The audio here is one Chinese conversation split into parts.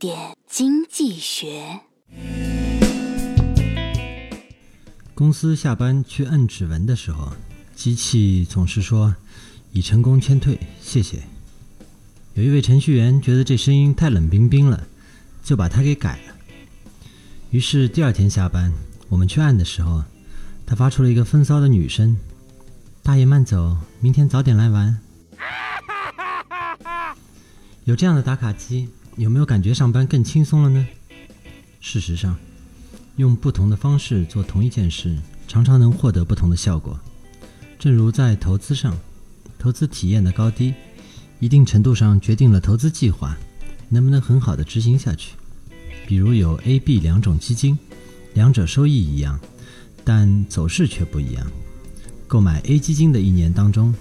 点经济学。公司下班去摁指纹的时候，机器总是说“已成功签退，谢谢”。有一位程序员觉得这声音太冷冰冰了，就把它给改了。于是第二天下班，我们去按的时候，他发出了一个风骚的女声：“大爷慢走，明天早点来玩。”有这样的打卡机，有没有感觉上班更轻松了呢？事实上，用不同的方式做同一件事，常常能获得不同的效果。正如在投资上，投资体验的高低，一定程度上决定了投资计划能不能很好的执行下去。比如有 A、B 两种基金，两者收益一样，但走势却不一样。购买 A 基金的一年当中，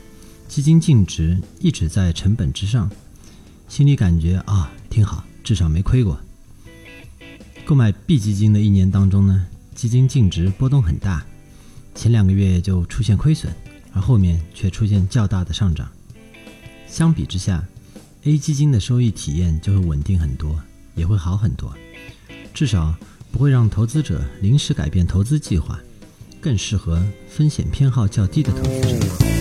基金净值一直在成本之上。心里感觉啊挺好，至少没亏过。购买 B 基金的一年当中呢，基金净值波动很大，前两个月就出现亏损，而后面却出现较大的上涨。相比之下，A 基金的收益体验就会稳定很多，也会好很多，至少不会让投资者临时改变投资计划，更适合风险偏好较低的投资者。